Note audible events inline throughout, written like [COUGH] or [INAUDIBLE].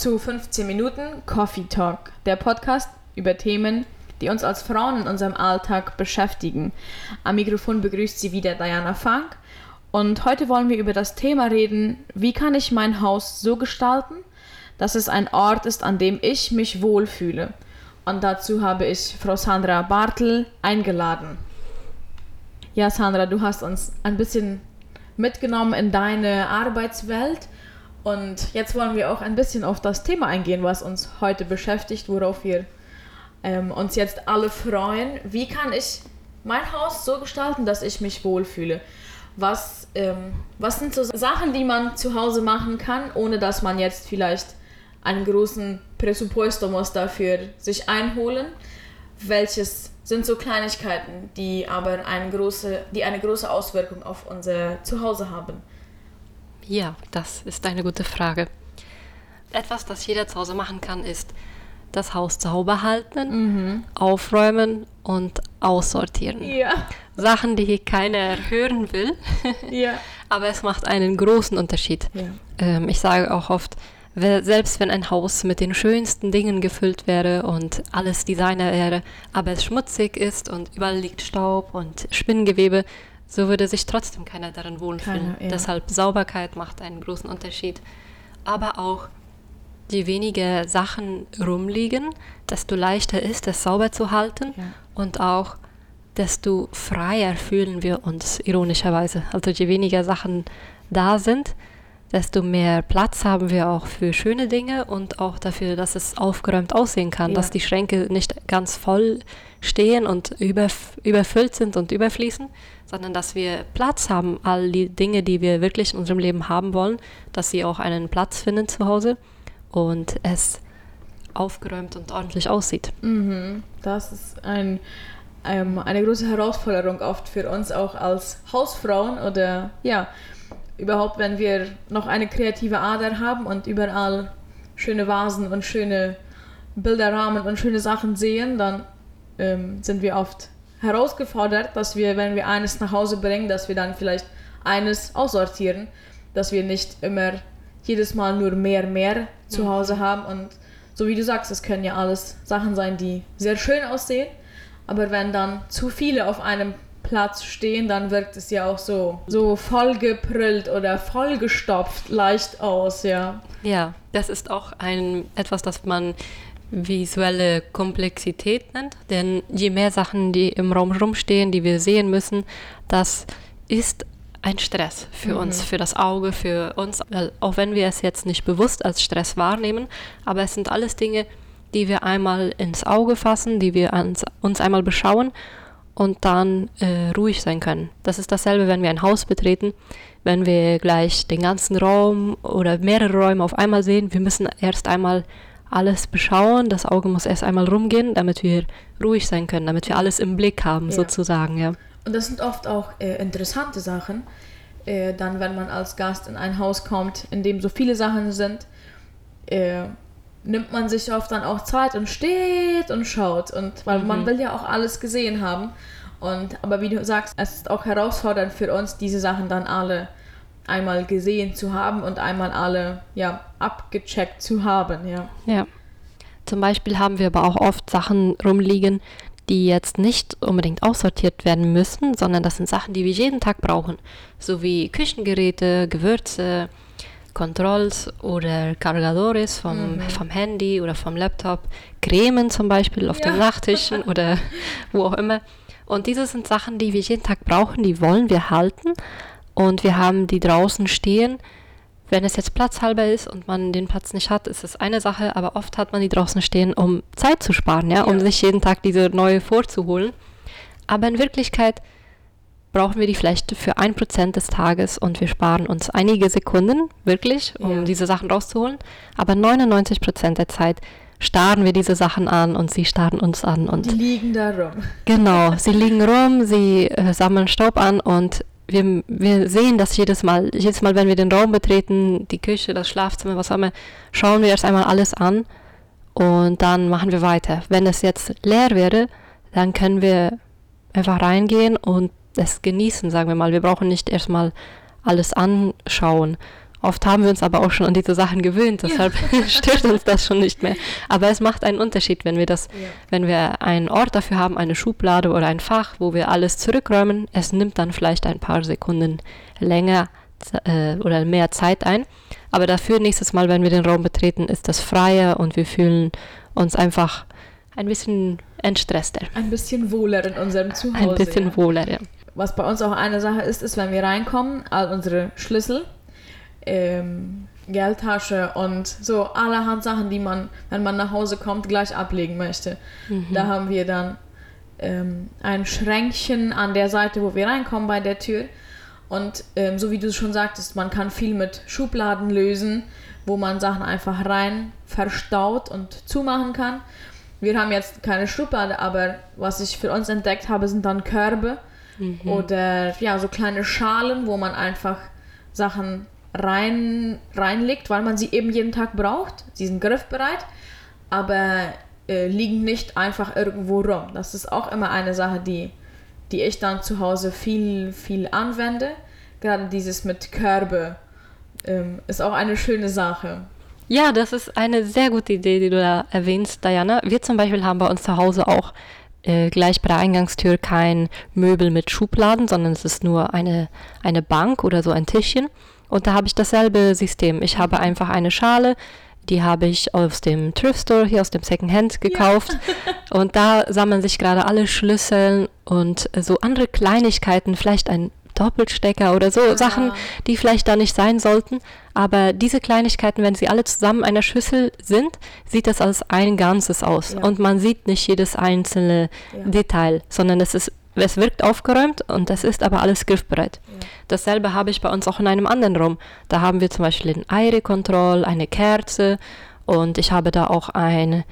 Zu 15 Minuten Coffee Talk, der Podcast über Themen, die uns als Frauen in unserem Alltag beschäftigen. Am Mikrofon begrüßt sie wieder Diana Funk und heute wollen wir über das Thema reden, wie kann ich mein Haus so gestalten, dass es ein Ort ist, an dem ich mich wohlfühle. Und dazu habe ich Frau Sandra Bartel eingeladen. Ja, Sandra, du hast uns ein bisschen mitgenommen in deine Arbeitswelt. Und jetzt wollen wir auch ein bisschen auf das Thema eingehen, was uns heute beschäftigt, worauf wir ähm, uns jetzt alle freuen. Wie kann ich mein Haus so gestalten, dass ich mich wohlfühle? Was, ähm, was sind so Sachen, die man zu Hause machen kann, ohne dass man jetzt vielleicht einen großen Presupuesto muss dafür sich einholen? Welches sind so Kleinigkeiten, die aber eine große, die eine große Auswirkung auf unser Zuhause haben? Ja, das ist eine gute Frage. Etwas, das jeder zu Hause machen kann, ist das Haus sauber halten, mhm. aufräumen und aussortieren. Ja. Sachen, die hier keiner hören will. [LAUGHS] ja. Aber es macht einen großen Unterschied. Ja. Ähm, ich sage auch oft, selbst wenn ein Haus mit den schönsten Dingen gefüllt wäre und alles Designer wäre, aber es schmutzig ist und überall liegt Staub und Spinnengewebe, so würde sich trotzdem keiner darin wohlfühlen. Keiner, ja. Deshalb Sauberkeit macht einen großen Unterschied. Aber auch je weniger Sachen rumliegen, desto leichter ist es sauber zu halten Ja. und auch desto freier fühlen wir uns ironischerweise. Also je weniger Sachen da sind, desto mehr Platz haben wir auch für schöne Dinge und auch dafür, dass es aufgeräumt aussehen kann, Ja. dass die Schränke nicht ganz voll stehen und überf überfüllt sind und überfließen, sondern dass wir Platz haben, all die Dinge, die wir wirklich in unserem Leben haben wollen, dass sie auch einen Platz finden zu Hause und es aufgeräumt und ordentlich aussieht. Mhm. Das ist ein, ähm, eine große Herausforderung oft für uns auch als Hausfrauen oder ja, überhaupt, wenn wir noch eine kreative Ader haben und überall schöne Vasen und schöne Bilderrahmen und schöne Sachen sehen, dann ähm, sind wir oft herausgefordert, dass wir, wenn wir eines nach Hause bringen, dass wir dann vielleicht eines aussortieren, dass wir nicht immer jedes Mal nur mehr, mehr zu Hause haben. Und so wie du sagst, es können ja alles Sachen sein, die sehr schön aussehen, aber wenn dann zu viele auf einem Platz stehen, dann wirkt es ja auch so, so vollgeprüllt oder vollgestopft leicht aus, ja. Ja, das ist auch ein, etwas, das man visuelle Komplexität nennt. Denn je mehr Sachen, die im Raum rumstehen, die wir sehen müssen, das ist ein Stress für Mhm. uns, für das Auge, für uns. Auch wenn wir es jetzt nicht bewusst als Stress wahrnehmen, aber es sind alles Dinge, die wir einmal ins Auge fassen, die wir ans, uns einmal beschauen und dann äh, ruhig sein können. Das ist dasselbe, wenn wir ein Haus betreten, wenn wir gleich den ganzen Raum oder mehrere Räume auf einmal sehen. Wir müssen erst einmal alles beschauen, das Auge muss erst einmal rumgehen, damit wir ruhig sein können, damit wir alles im Blick haben, Ja. sozusagen, ja. Und das sind oft auch äh, interessante Sachen, äh, dann wenn man als Gast in ein Haus kommt, in dem so viele Sachen sind, äh, nimmt man sich oft dann auch Zeit und steht und schaut und weil man will ja auch alles gesehen haben und aber wie du sagst, es ist auch herausfordernd für uns diese Sachen dann alle einmal gesehen zu haben und einmal alle ja abgecheckt zu haben, ja. Ja. Zum Beispiel haben wir aber auch oft Sachen rumliegen, die jetzt nicht unbedingt aussortiert werden müssen, sondern das sind Sachen, die wir jeden Tag brauchen. So wie Küchengeräte, Gewürze, Controls oder Cargadores vom, vom Handy oder vom Laptop, Cremen zum Beispiel auf Ja. den Nachtischen [LAUGHS] oder wo auch immer. Und diese sind Sachen, die wir jeden Tag brauchen, die wollen wir halten und wir haben die draußen stehen. Wenn es jetzt platzhalber ist und man den Platz nicht hat, ist es eine Sache, aber oft hat man die draußen stehen, um Zeit zu sparen, ja, um Ja. sich jeden Tag diese neue vorzuholen. Aber in Wirklichkeit brauchen wir die vielleicht für ein Prozent des Tages und wir sparen uns einige Sekunden, wirklich, um Ja. diese Sachen rauszuholen. Aber 99 Prozent der Zeit starren wir diese Sachen an und sie starren uns an und Die liegen da rum. Genau, sie liegen rum, sie äh, sammeln Staub an und wir, wir sehen das jedes Mal. Jedes Mal, wenn wir den Raum betreten, die Küche, das Schlafzimmer, was auch immer, schauen wir erst einmal alles an und dann machen wir weiter. Wenn es jetzt leer wäre, dann können wir einfach reingehen und es genießen, sagen wir mal. Wir brauchen nicht erstmal alles anschauen. Oft haben wir uns aber auch schon an diese Sachen gewöhnt, deshalb ja. [LAUGHS] stört uns das schon nicht mehr. Aber es macht einen Unterschied, wenn wir das, ja. wenn wir einen Ort dafür haben, eine Schublade oder ein Fach, wo wir alles zurückräumen. Es nimmt dann vielleicht ein paar Sekunden länger äh, oder mehr Zeit ein. Aber dafür nächstes Mal, wenn wir den Raum betreten, ist das freier und wir fühlen uns einfach ein bisschen entstresster. Ein bisschen wohler in unserem Zuhause. Ein bisschen ja. wohler, ja. Was bei uns auch eine Sache ist, ist, wenn wir reinkommen, all unsere Schlüssel, ähm, Geldtasche und so allerhand Sachen, die man, wenn man nach Hause kommt, gleich ablegen möchte. Mhm. Da haben wir dann ähm, ein Schränkchen an der Seite, wo wir reinkommen bei der Tür. Und ähm, so wie du schon sagtest, man kann viel mit Schubladen lösen, wo man Sachen einfach rein verstaut und zumachen kann. Wir haben jetzt keine Schublade, aber was ich für uns entdeckt habe, sind dann Körbe mhm. oder ja, so kleine Schalen, wo man einfach Sachen rein, reinlegt, weil man sie eben jeden Tag braucht. Sie sind griffbereit, aber äh, liegen nicht einfach irgendwo rum. Das ist auch immer eine Sache, die, die ich dann zu Hause viel, viel anwende. Gerade dieses mit Körbe ähm, ist auch eine schöne Sache. Ja, das ist eine sehr gute Idee, die du da erwähnst, Diana. Wir zum Beispiel haben bei uns zu Hause auch äh, gleich bei der Eingangstür kein Möbel mit Schubladen, sondern es ist nur eine, eine Bank oder so ein Tischchen. Und da habe ich dasselbe System. Ich habe einfach eine Schale, die habe ich aus dem Thrift Store hier aus dem Second Hand gekauft. Ja. [LAUGHS] und da sammeln sich gerade alle Schlüssel und so andere Kleinigkeiten, vielleicht ein Doppelstecker oder so ja. Sachen, die vielleicht da nicht sein sollten. Aber diese Kleinigkeiten, wenn sie alle zusammen in einer Schüssel sind, sieht das als ein Ganzes aus. Ja. Und man sieht nicht jedes einzelne Detail, sondern es ist es wirkt aufgeräumt und es ist aber alles griffbereit. Ja. Dasselbe habe ich bei uns auch in einem anderen Raum. Da haben wir zum Beispiel ein Eire-Kontroll, eine Kerze und ich habe da auch ein,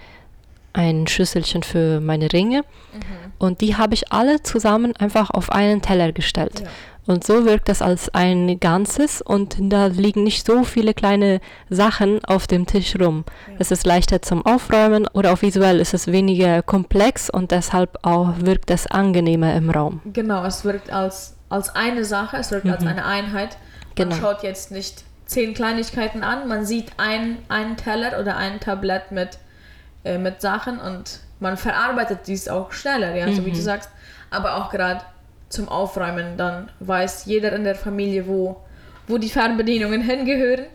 ein Schüsselchen für meine Ringe. Mhm. Und die habe ich alle zusammen einfach auf einen Teller gestellt. Ja. Und so wirkt das als ein Ganzes und da liegen nicht so viele kleine Sachen auf dem Tisch rum. Es ist leichter zum Aufräumen oder auch visuell ist es weniger komplex und deshalb auch wirkt es angenehmer im Raum. Genau, es wirkt als, als eine Sache, es wirkt mhm. als eine Einheit. Man genau. schaut jetzt nicht zehn Kleinigkeiten an, man sieht ein, einen Teller oder ein Tablett mit, äh, mit Sachen und man verarbeitet dies auch schneller, ja, mhm. so wie du mhm. sagst. Aber auch gerade zum Aufräumen. Dann weiß jeder in der Familie, wo, wo die Fernbedienungen hingehören.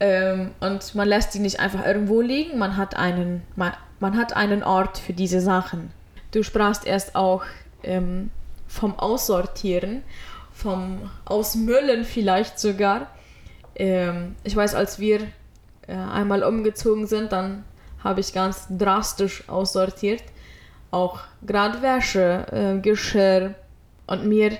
Ähm, und man lässt sie nicht einfach irgendwo liegen. Man hat einen, man, man hat einen Ort für diese Sachen. Du sprachst erst auch ähm, vom Aussortieren, vom Ausmüllen vielleicht sogar. Ähm, ich weiß, als wir äh, einmal umgezogen sind, dann habe ich ganz drastisch aussortiert. Auch gerade Wäsche, äh, Geschirr, und mir,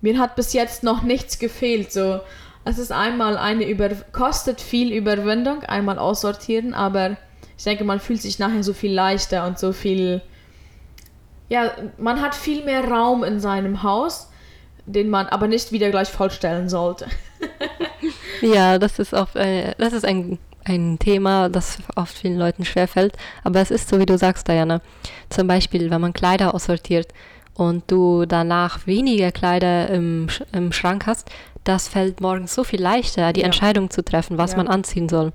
mir hat bis jetzt noch nichts gefehlt. So, es ist einmal eine über kostet viel Überwindung, einmal aussortieren, aber ich denke, man fühlt sich nachher so viel leichter und so viel. Ja, man hat viel mehr Raum in seinem Haus, den man aber nicht wieder gleich vollstellen sollte. [LAUGHS] ja, das ist auch, äh, das ist ein ein Thema, das oft vielen Leuten schwerfällt. Aber es ist so, wie du sagst, Diana. Zum Beispiel, wenn man Kleider aussortiert, und du danach weniger Kleider im, im Schrank hast, das fällt morgens so viel leichter, die ja. Entscheidung zu treffen, was ja. man anziehen soll.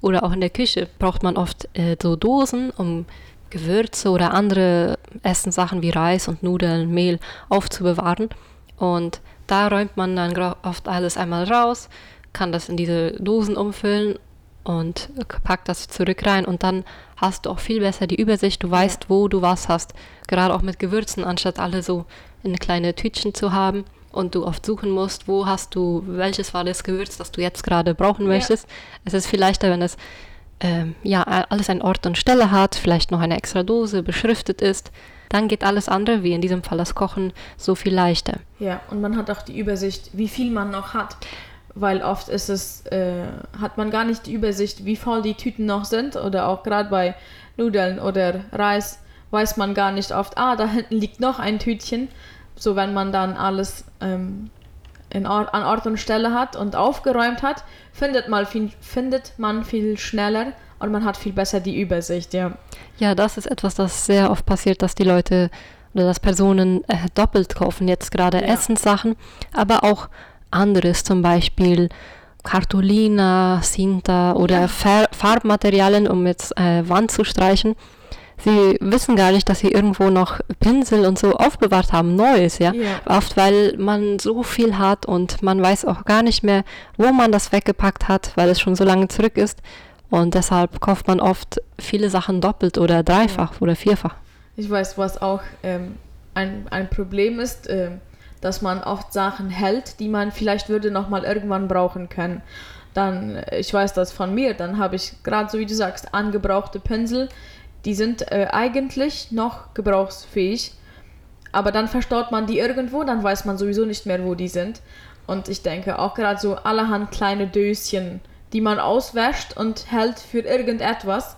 Oder auch in der Küche braucht man oft äh, so Dosen, um Gewürze oder andere Essenssachen wie Reis und Nudeln, Mehl aufzubewahren. Und da räumt man dann oft alles einmal raus, kann das in diese Dosen umfüllen und packt das zurück rein und dann hast du auch viel besser die Übersicht. Du weißt, wo du was hast. Gerade auch mit Gewürzen, anstatt alle so in kleine Tütchen zu haben und du oft suchen musst, wo hast du, welches war das Gewürz, das du jetzt gerade brauchen möchtest. Ja. Es ist viel leichter, wenn es ähm, ja alles einen Ort und Stelle hat, vielleicht noch eine extra Dose beschriftet ist. Dann geht alles andere, wie in diesem Fall das Kochen, so viel leichter. Ja, und man hat auch die Übersicht, wie viel man noch hat weil oft ist es, äh, hat man gar nicht die Übersicht, wie voll die Tüten noch sind oder auch gerade bei Nudeln oder Reis weiß man gar nicht oft, ah, da hinten liegt noch ein Tütchen. So, wenn man dann alles ähm, in Ort, an Ort und Stelle hat und aufgeräumt hat, findet man, viel, findet man viel schneller und man hat viel besser die Übersicht, ja. Ja, das ist etwas, das sehr oft passiert, dass die Leute oder dass Personen äh, doppelt kaufen, jetzt gerade ja. Essenssachen, aber auch anderes, zum Beispiel Cartolina, Cinta oder Ja. Far Farbmaterialien, um jetzt äh, Wand zu streichen. Sie wissen gar nicht, dass sie irgendwo noch Pinsel und so aufbewahrt haben, Neues, ja. Ja. Oft, weil man so viel hat und man weiß auch gar nicht mehr, wo man das weggepackt hat, weil es schon so lange zurück ist. Und deshalb kauft man oft viele Sachen doppelt oder dreifach oder vierfach. Ich weiß, was auch ähm, ein, ein Problem ist, ähm, dass man oft Sachen hält, die man vielleicht würde noch mal irgendwann brauchen können. Dann, äh, ich weiß das von mir, dann habe ich gerade so wie du sagst, angebrauchte Pinsel, die sind äh, eigentlich noch gebrauchsfähig, aber dann verstaut man die irgendwo, dann weiß man sowieso nicht mehr, wo die sind. Und ich denke auch gerade so allerhand kleine Döschen, die man auswäscht und hält für irgendetwas.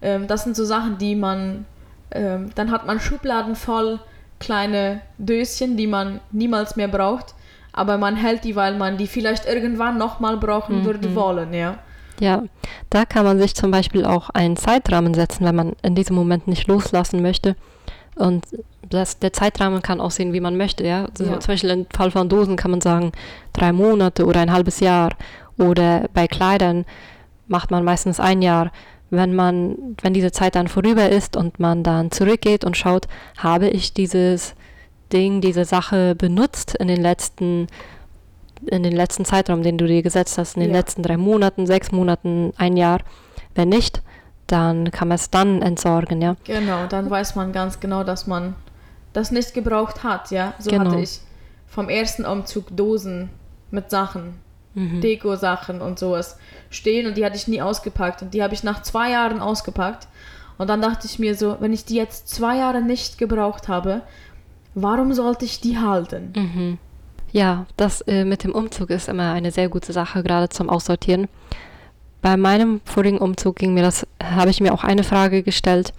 Ähm, das sind so Sachen, die man ähm, dann hat man Schubladen voll kleine Döschen, die man niemals mehr braucht, aber man hält die, weil man die vielleicht irgendwann nochmal brauchen würde wollen, ja. Ja, da kann man sich zum Beispiel auch einen Zeitrahmen setzen, wenn man in diesem Moment nicht loslassen möchte. Und das, der Zeitrahmen kann aussehen, wie man möchte. Ja? So, Ja. Zum Beispiel im Fall von Dosen kann man sagen, drei Monate oder ein halbes Jahr. Oder bei Kleidern macht man meistens ein Jahr. Wenn man, wenn diese Zeit dann vorüber ist und man dann zurückgeht und schaut, habe ich dieses Ding, diese Sache benutzt in den letzten in den letzten Zeitraum, den du dir gesetzt hast, in den Ja. letzten drei Monaten, sechs Monaten, ein Jahr. Wenn nicht, dann kann man es dann entsorgen, ja. Genau, dann weiß man ganz genau, dass man das nicht gebraucht hat, ja. So Genau. hatte ich vom ersten Umzug Dosen mit Sachen, Mhm. Deko-Sachen und sowas stehen und die hatte ich nie ausgepackt und die habe ich nach zwei Jahren ausgepackt und dann dachte ich mir so, wenn ich die jetzt zwei Jahre nicht gebraucht habe, warum sollte ich die halten? Mhm. Ja, das äh, mit dem Umzug ist immer eine sehr gute Sache, gerade zum Aussortieren. Bei meinem vorigen Umzug ging mir das, habe ich mir auch eine Frage gestellt.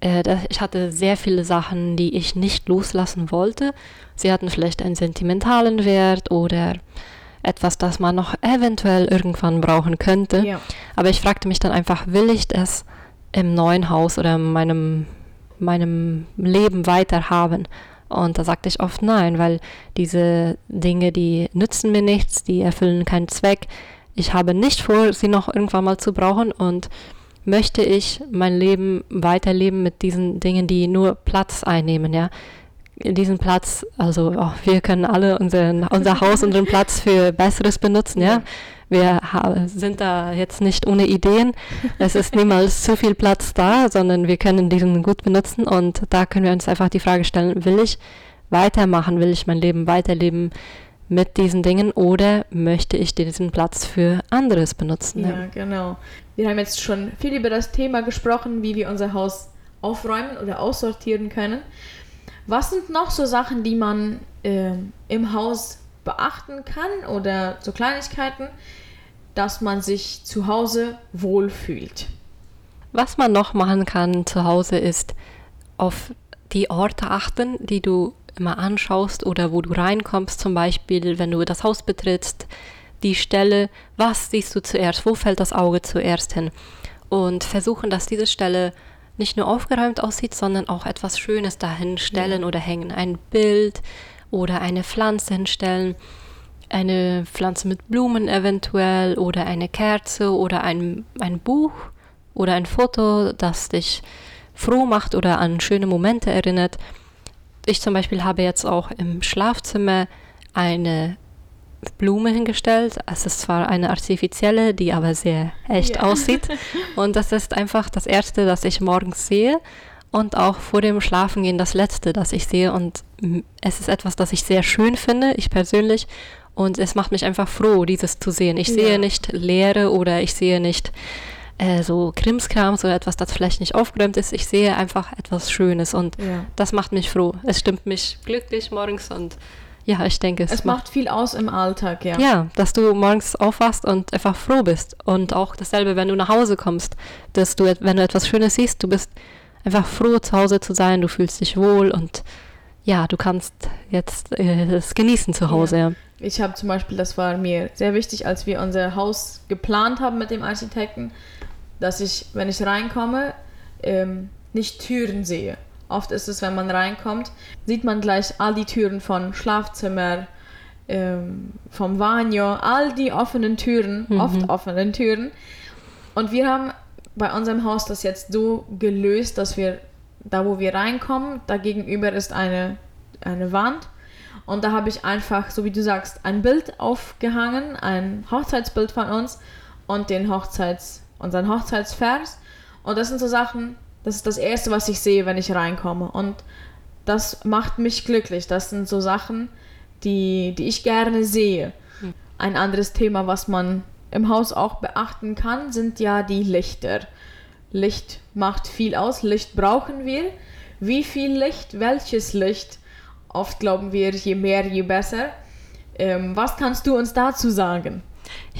Äh, ich hatte sehr viele Sachen, die ich nicht loslassen wollte. Sie hatten vielleicht einen sentimentalen Wert oder etwas, das man noch eventuell irgendwann brauchen könnte. Ja. Aber ich fragte mich dann einfach, will ich das im neuen Haus oder in meinem, meinem Leben weiter haben? Und da sagte ich oft nein, weil diese Dinge, die nützen mir nichts, die erfüllen keinen Zweck. Ich habe nicht vor, sie noch irgendwann mal zu brauchen und möchte ich mein Leben weiterleben mit diesen Dingen, die nur Platz einnehmen, ja. Diesen Platz, also oh, wir können alle unseren, unser Haus, unseren Platz für Besseres benutzen, ja. Ja. Wir sind da jetzt nicht ohne Ideen. Es ist niemals zu viel Platz da, sondern wir können diesen gut benutzen und da können wir uns einfach die Frage stellen, will ich weitermachen, will ich mein Leben weiterleben mit diesen Dingen oder möchte ich diesen Platz für anderes benutzen? Ja, genau. Wir haben jetzt schon viel über das Thema gesprochen, wie wir unser Haus aufräumen oder aussortieren können. Was sind noch so Sachen, die man ähm, im Haus beachten kann oder so Kleinigkeiten, dass man sich zu Hause wohlfühlt? Was man noch machen kann zu Hause ist auf die Orte achten, die du immer anschaust oder wo du reinkommst, zum Beispiel, wenn du das Haus betrittst, die Stelle, was siehst du zuerst, wo fällt das Auge zuerst hin? Und versuchen, dass diese Stelle nicht nur aufgeräumt aussieht, sondern auch etwas Schönes dahin stellen oder hängen. Ein Bild oder eine Pflanze hinstellen, eine Pflanze mit Blumen eventuell oder eine Kerze oder ein, ein Buch oder ein Foto, das dich froh macht oder an schöne Momente erinnert. Ich zum Beispiel habe jetzt auch im Schlafzimmer eine Blume hingestellt. Es ist zwar eine artifizielle, die aber sehr echt Ja. aussieht. [LAUGHS] Und das ist einfach das Erste, das ich morgens sehe. Und auch vor dem Schlafengehen das Letzte, das ich sehe. Und es ist etwas, das ich sehr schön finde, ich persönlich. Und es macht mich einfach froh, dieses zu sehen. Ich Ja. sehe nicht Leere oder ich sehe nicht äh, so Krimskrams oder etwas, das vielleicht nicht aufgeräumt ist. Ich sehe einfach etwas Schönes und Ja. das macht mich froh. Es stimmt mich glücklich morgens und ja, ich denke, es, Es macht viel aus im Alltag, ja. ja, dass du morgens aufwachst und einfach froh bist. Und auch dasselbe, wenn du nach Hause kommst, dass du, wenn du etwas Schönes siehst, du bist einfach froh, zu Hause zu sein, du fühlst dich wohl und ja, du kannst jetzt äh, es genießen zu Hause. Ja. Ich habe zum Beispiel, das war mir sehr wichtig, als wir unser Haus geplant haben mit dem Architekten, dass ich, wenn ich reinkomme, ähm, nicht Türen sehe. Oft ist es, wenn man reinkommt, sieht man gleich all die Türen von Schlafzimmer, ähm, vom Vanjo, all die offenen Türen, Mhm. oft offenen Türen. Und wir haben bei unserem Haus das jetzt so gelöst, dass wir da, wo wir reinkommen, da gegenüber ist eine, eine Wand. Und da habe ich einfach, so wie du sagst, ein Bild aufgehangen, ein Hochzeitsbild von uns und den Hochzeits, unseren Hochzeitsvers. Und das sind so Sachen, das ist das Erste, was ich sehe, wenn ich reinkomme. Und das macht mich glücklich. Das sind so Sachen, die, die ich gerne sehe. Ein anderes Thema, was man im Haus auch beachten kann, sind ja die Lichter. Licht macht viel aus, Licht brauchen wir. Wie viel Licht, welches Licht? Oft glauben wir, je mehr, je besser. Ähm, was kannst du uns dazu sagen?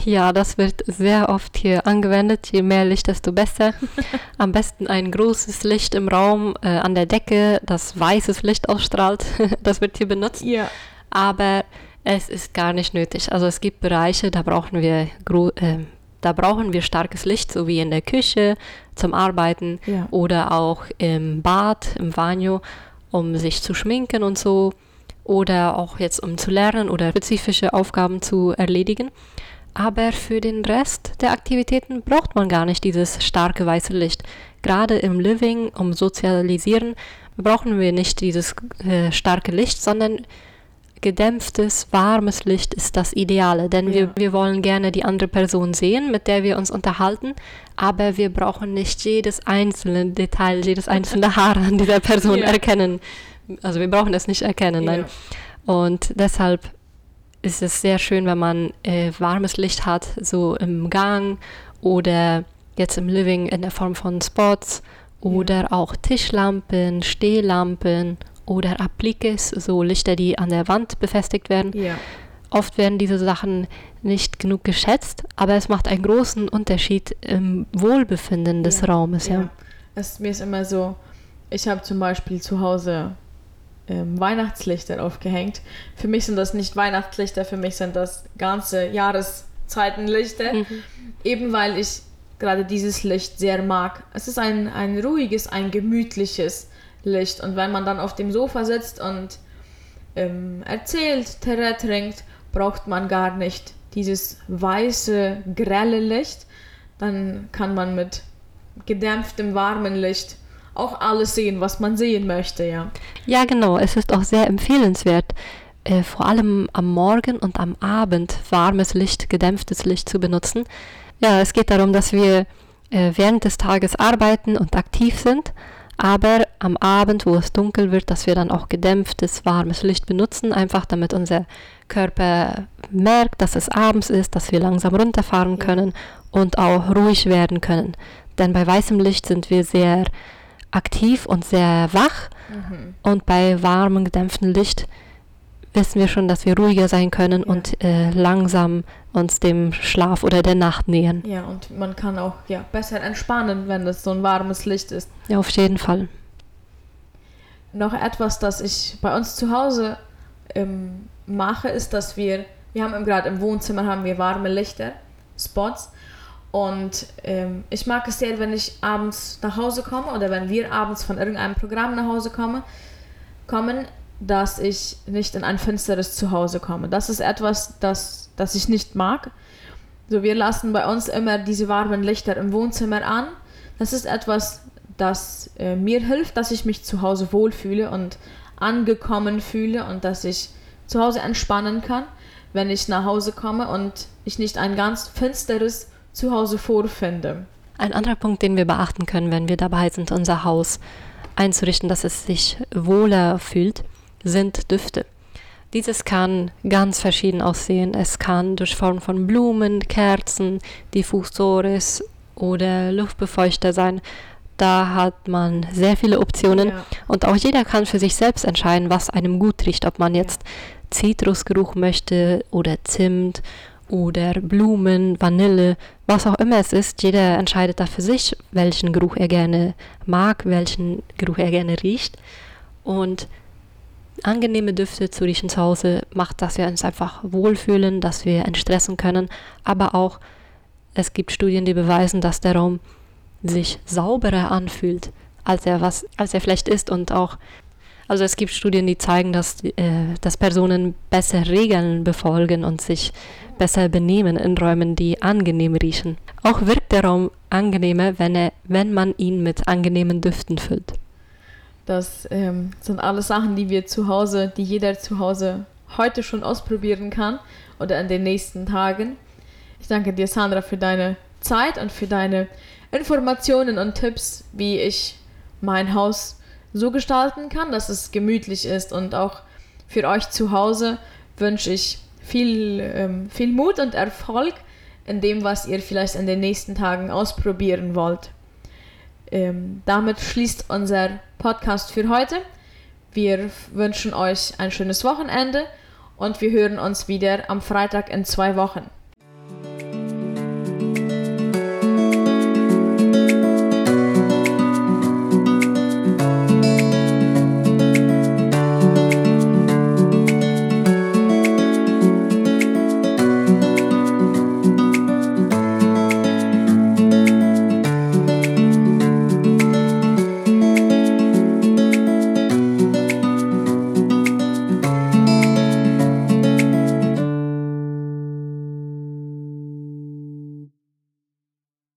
Ja, das wird sehr oft hier angewendet. Je mehr Licht, desto besser. [LAUGHS] Am besten ein großes Licht im Raum äh, an der Decke, das weißes Licht ausstrahlt. [LAUGHS] das wird hier benutzt. Ja. Aber es ist gar nicht nötig. Also es gibt Bereiche, da brauchen wir gro- äh, da brauchen wir starkes Licht, so wie in der Küche zum Arbeiten Ja. oder auch im Bad, im Banyo, um sich zu schminken und so oder auch jetzt um zu lernen oder spezifische Aufgaben zu erledigen. Aber für den Rest der Aktivitäten braucht man gar nicht dieses starke weiße Licht. Gerade im Living, um sozialisieren, brauchen wir nicht dieses äh, starke Licht, sondern gedämpftes, warmes Licht ist das Ideale. Denn Ja. wir, wir wollen gerne die andere Person sehen, mit der wir uns unterhalten, aber wir brauchen nicht jedes einzelne Detail, jedes einzelne [LAUGHS] Haar an dieser Person Ja. erkennen. Also wir brauchen es nicht erkennen, nein. Und deshalb ist es sehr schön, wenn man äh, warmes Licht hat, so im Gang oder jetzt im Living in der Form von Spots oder auch Tischlampen, Stehlampen oder Appliques, so Lichter, die an der Wand befestigt werden. Ja. Oft werden diese Sachen nicht genug geschätzt, aber es macht einen großen Unterschied im Wohlbefinden des Ja, Raumes. Ja. Ja. Es, mir ist immer so, ich habe zum Beispiel zu Hause ähm, Weihnachtslichter aufgehängt. Für mich sind das nicht Weihnachtslichter, für mich sind das ganze Jahreszeitenlichter. Mhm. Eben weil ich gerade dieses Licht sehr mag. Es ist ein, ein ruhiges, ein gemütliches Licht. Und wenn man dann auf dem Sofa sitzt und ähm, erzählt, Terra trinkt, braucht man gar nicht dieses weiße, grelle Licht. Dann kann man mit gedämpftem, warmen Licht auch alles sehen, was man sehen möchte, ja. Ja, genau. Es ist auch sehr empfehlenswert, äh, vor allem am Morgen und am Abend warmes Licht, gedämpftes Licht zu benutzen. Ja, es geht darum, dass wir äh, während des Tages arbeiten und aktiv sind, aber am Abend, wo es dunkel wird, dass wir dann auch gedämpftes, warmes Licht benutzen, einfach damit unser Körper merkt, dass es abends ist, dass wir langsam runterfahren können und auch ruhig werden können. Denn bei weißem Licht sind wir sehr aktiv und sehr wach. Und bei warmem, gedämpftem Licht wissen wir schon, dass wir ruhiger sein können Ja. und äh, langsam uns dem Schlaf oder der Nacht nähern. Ja, und man kann auch ja, besser entspannen, wenn es so ein warmes Licht ist. Ja, auf jeden Fall. Noch etwas, das ich bei uns zu Hause ähm, mache, ist, dass wir, wir haben gerade im Wohnzimmer haben wir warme Lichter, Spots. Und ähm, ich mag es sehr, wenn ich abends nach Hause komme oder wenn wir abends von irgendeinem Programm nach Hause komme, kommen, dass ich nicht in ein finsteres Zuhause komme. Das ist etwas, das, das ich nicht mag. So, wir lassen bei uns immer diese warmen Lichter im Wohnzimmer an. Das ist etwas, das äh, mir hilft, dass ich mich zu Hause wohlfühle und angekommen fühle und dass ich zu Hause entspannen kann, wenn ich nach Hause komme und ich nicht ein ganz finsteres Zuhause vorfinde. Ein anderer Punkt, den wir beachten können, wenn wir dabei sind, unser Haus einzurichten, dass es sich wohler fühlt, sind Düfte. Dieses kann ganz verschieden aussehen. Es kann durch Form von Blumen, Kerzen, Diffusores oder Luftbefeuchter sein. Da hat man sehr viele Optionen Ja. und auch jeder kann für sich selbst entscheiden, was einem gut riecht. Ob man jetzt Zitrusgeruch möchte oder Zimt oder Blumen, Vanille, was auch immer es ist. Jeder entscheidet da für sich, welchen Geruch er gerne mag, welchen Geruch er gerne riecht. Und angenehme Düfte zu riechen zu Hause macht, dass wir uns einfach wohlfühlen, dass wir entstressen können. Aber auch, es gibt Studien, die beweisen, dass der Raum sich sauberer anfühlt, als er was, als er vielleicht ist und auch Also es gibt Studien, die zeigen, dass, äh, dass Personen besser Regeln befolgen und sich besser benehmen in Räumen, die angenehm riechen. Auch wirkt der Raum angenehmer, wenn, er, wenn man ihn mit angenehmen Düften füllt. Das ähm, sind alles Sachen, die wir zu Hause, die jeder zu Hause heute schon ausprobieren kann oder in den nächsten Tagen. Ich danke dir, Sandra, für deine Zeit und für deine Informationen und Tipps, wie ich mein Haus so gestalten kann, dass es gemütlich ist. Und auch für euch zu Hause wünsche ich viel, ähm, viel Mut und Erfolg in dem, was ihr vielleicht in den nächsten Tagen ausprobieren wollt. Ähm, damit schließt unser Podcast für heute. Wir wünschen euch ein schönes Wochenende und wir hören uns wieder am Freitag in zwei Wochen.